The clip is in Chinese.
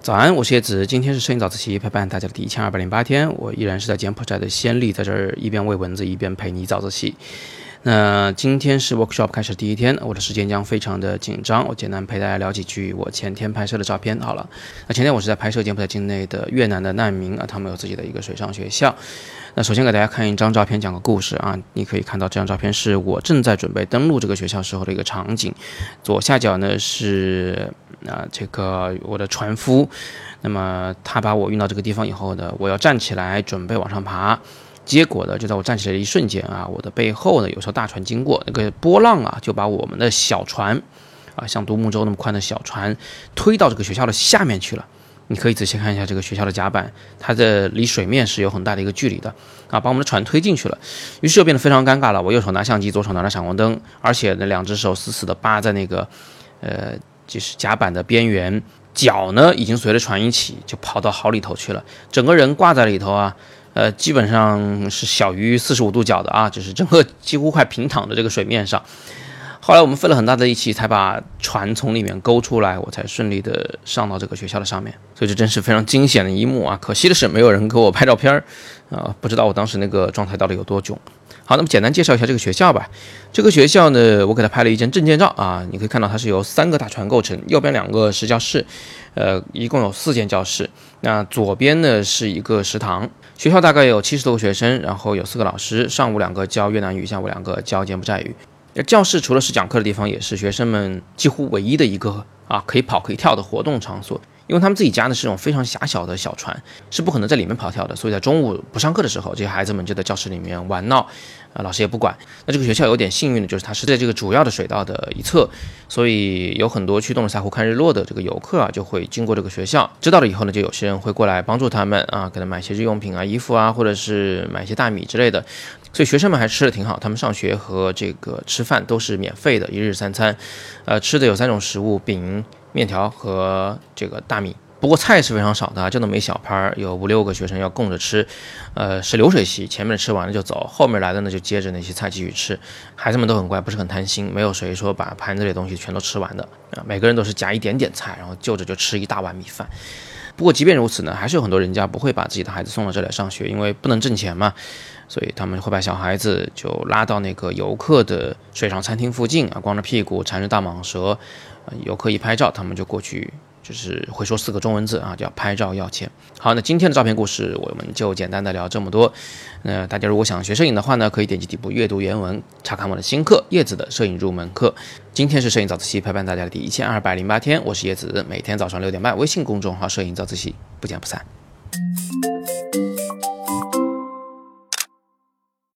早安，我是叶子，今天是摄影早自习陪伴大家的第一千二百零八天，我依然是在柬埔寨的先例，在这儿一边喂蚊子一边陪你早自习。那今天是 workshop 开始第一天，我的时间将非常的紧张，我简单陪大家聊几句我前天拍摄的照片好了。那前天我是在拍摄柬埔寨境内的越南的难民啊，他们有自己的一个水上学校。那首先给大家看一张照片，讲个故事啊。你可以看到这张照片是我正在准备登陆这个学校时候的一个场景。左下角呢是啊这个我的船夫，那么他把我运到这个地方以后呢，我要站起来准备往上爬，结果呢就在我站起来的一瞬间啊，我的背后呢有艘大船经过，那个波浪啊就把我们的小船啊像独木舟那么宽的小船推到这个学校的下面去了。你可以仔细看一下这个学校的甲板，它的离水面是有很大的一个距离的啊，把我们的船推进去了，于是就变得非常尴尬了。我右手拿相机，左手拿着闪光灯，而且呢，两只手死死地扒在那个，呃，就是甲板的边缘，脚呢已经随着船一起就跑到壕里头去了，整个人挂在里头啊，呃，基本上是小于四十五度角的啊，就是整个几乎快平躺的这个水面上。后来我们费了很大的力气才把船从里面勾出来，我才顺利的上到这个学校的上面。所以这真是非常惊险的一幕啊！可惜的是没有人给我拍照片儿啊，不知道我当时那个状态到底有多囧。好，那么简单介绍一下这个学校吧。这个学校呢，我给他拍了一张证件照啊，你可以看到它是由三个大船构成，右边两个是教室，呃，一共有四间教室。那左边呢是一个食堂。学校大概有七十多个学生，然后有四个老师，上午两个教越南语，下午两个教柬埔寨语。教室除了是讲课的地方，也是学生们几乎唯一的一个啊可以跑可以跳的活动场所。因为他们自己家呢是种非常狭小的小船，是不可能在里面跑跳的。所以在中午不上课的时候，这些孩子们就在教室里面玩闹，啊，老师也不管。那这个学校有点幸运的就是它是在这个主要的水道的一侧，所以有很多去洞萨湖看日落的这个游客啊，就会经过这个学校。知道了以后呢，就有些人会过来帮助他们啊，给他买些日用品啊、衣服啊，或者是买一些大米之类的。所以学生们还吃的挺好，他们上学和这个吃饭都是免费的，一日三餐。呃，吃的有三种食物：饼、面条和这个大米。不过菜是非常少的，就那么一小盘，有五六个学生要供着吃。呃，是流水席，前面吃完了就走，后面来的呢就接着那些菜继续吃。孩子们都很乖，不是很贪心，没有谁说把盘子里的东西全都吃完的啊。每个人都是夹一点点菜，然后就着就吃一大碗米饭。不过即便如此呢，还是有很多人家不会把自己的孩子送到这里上学，因为不能挣钱嘛。所以他们会把小孩子就拉到那个游客的水上餐厅附近啊，光着屁股缠着大蟒蛇，游客一拍照，他们就过去，就是会说四个中文字啊，叫拍照要钱。好，那今天的照片故事我们就简单的聊这么多。那大家如果想学摄影的话呢，可以点击底部阅读原文，查看我的新课《叶子的摄影入门课》。今天是摄影早自习陪伴大家的第一千二百零八天，我是叶子，每天早上六点半，微信公众号“摄影早自习”，不见不散。